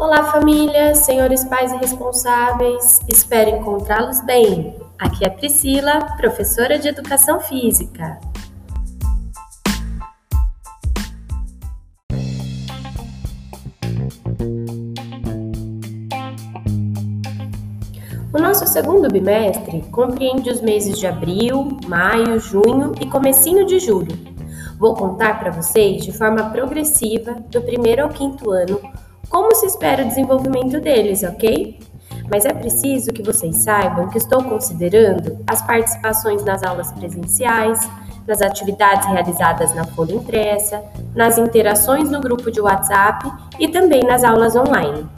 Olá, família, senhores pais e responsáveis, espero encontrá-los bem. Aqui é Priscila, professora de Educação Física. O nosso segundo bimestre compreende os meses de abril, maio, junho e comecinho de julho. Vou contar para vocês de forma progressiva, do primeiro ao quinto ano, como se espera o desenvolvimento deles, ok? Mas é preciso que vocês saibam que estou considerando as participações nas aulas presenciais, nas atividades realizadas na folha impressa, nas interações no grupo de WhatsApp e também nas aulas online.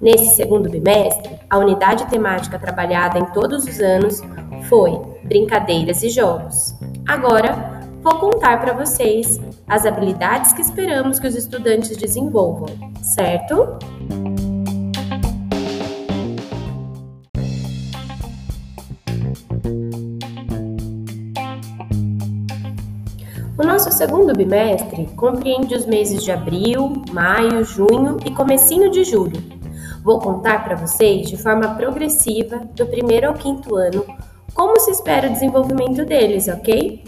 Nesse segundo bimestre, a unidade temática trabalhada em todos os anos foi Brincadeiras e Jogos. Agora, vou contar para vocês as habilidades que esperamos que os estudantes desenvolvam, certo? O nosso segundo bimestre compreende os meses de abril, maio, junho e comecinho de julho. Vou contar para vocês de forma progressiva, do primeiro ao quinto ano, como se espera o desenvolvimento deles, ok?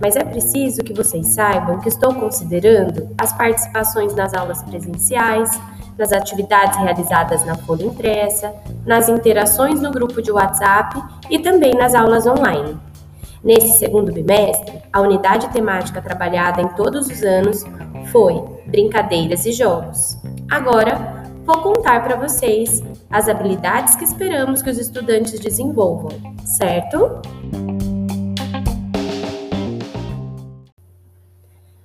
Mas é preciso que vocês saibam que estou considerando as participações nas aulas presenciais, nas atividades realizadas na folha impressa, nas interações no grupo de WhatsApp e também nas aulas online. Nesse segundo bimestre, a unidade temática trabalhada em todos os anos foi Brincadeiras e Jogos. Agora, vou contar para vocês as habilidades que esperamos que os estudantes desenvolvam, certo?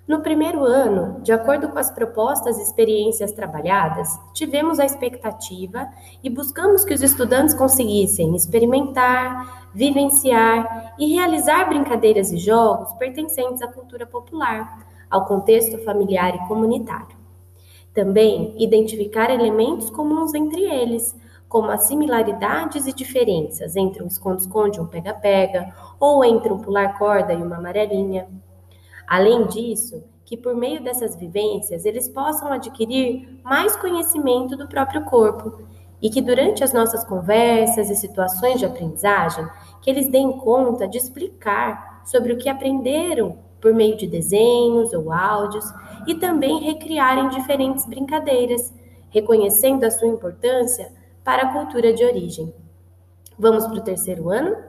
No primeiro ano, de acordo com as propostas e experiências trabalhadas, tivemos a expectativa e buscamos que os estudantes conseguissem experimentar, vivenciar e realizar brincadeiras e jogos pertencentes à cultura popular, ao contexto familiar e comunitário. Também identificar elementos comuns entre eles, como as similaridades e diferenças entre um esconde-esconde e um pega-pega, ou entre um pular corda e uma amarelinha Além disso, que por meio dessas vivências eles possam adquirir mais conhecimento do próprio corpo e que durante as nossas conversas e situações de aprendizagem, que eles deem conta de explicar sobre o que aprenderam por meio de desenhos ou áudios e também recriarem diferentes brincadeiras, reconhecendo a sua importância para a cultura de origem. Vamos para o terceiro ano?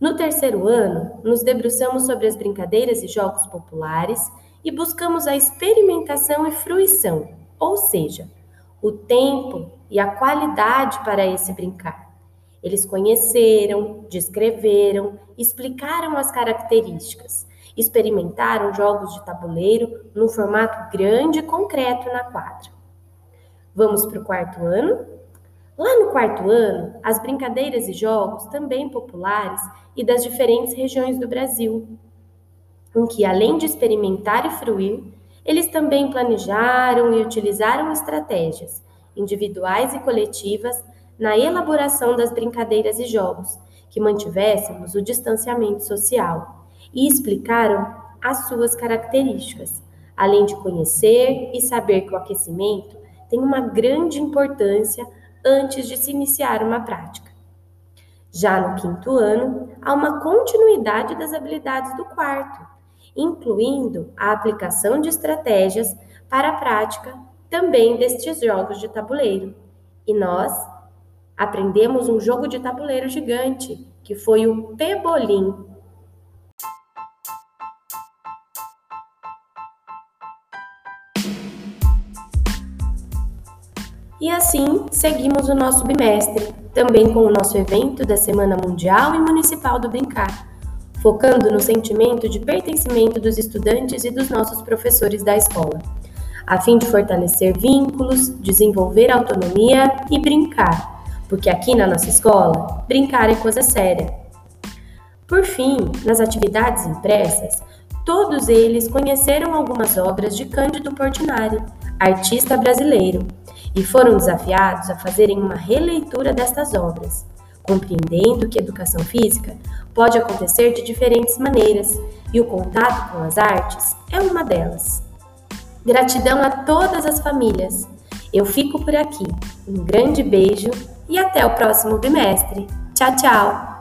No terceiro ano, nos debruçamos sobre as brincadeiras e jogos populares e buscamos a experimentação e fruição, ou seja, o tempo e a qualidade para esse brincar. Eles conheceram, descreveram, explicaram as características, experimentaram jogos de tabuleiro num formato grande e concreto na quadra. Vamos para o quarto ano? Lá no quarto ano, as brincadeiras e jogos, também populares e das diferentes regiões do Brasil, em que, além de experimentar e fruir, eles também planejaram e utilizaram estratégias individuais e coletivas na elaboração das brincadeiras e jogos, que mantivéssemos o distanciamento social, e explicaram as suas características, além de conhecer e saber que o aquecimento tem uma grande importância antes de se iniciar uma prática. Já no quinto ano, há uma continuidade das habilidades do quarto, incluindo a aplicação de estratégias para a prática também destes jogos de tabuleiro. E nós aprendemos um jogo de tabuleiro gigante, que foi o Pebolim, E assim seguimos o nosso bimestre, também com o nosso evento da Semana Mundial e Municipal do Brincar, focando no sentimento de pertencimento dos estudantes e dos nossos professores da escola, a fim de fortalecer vínculos, desenvolver autonomia e brincar, porque aqui na nossa escola, brincar é coisa séria. Por fim, nas atividades impressas, todos eles conheceram algumas obras de Cândido Portinari, artista brasileiro, e foram desafiados a fazerem uma releitura destas obras, compreendendo que educação física pode acontecer de diferentes maneiras e o contato com as artes é uma delas. Gratidão a todas as famílias Eu fico por aqui. Um grande beijo e até o próximo bimestre. Tchau, tchau!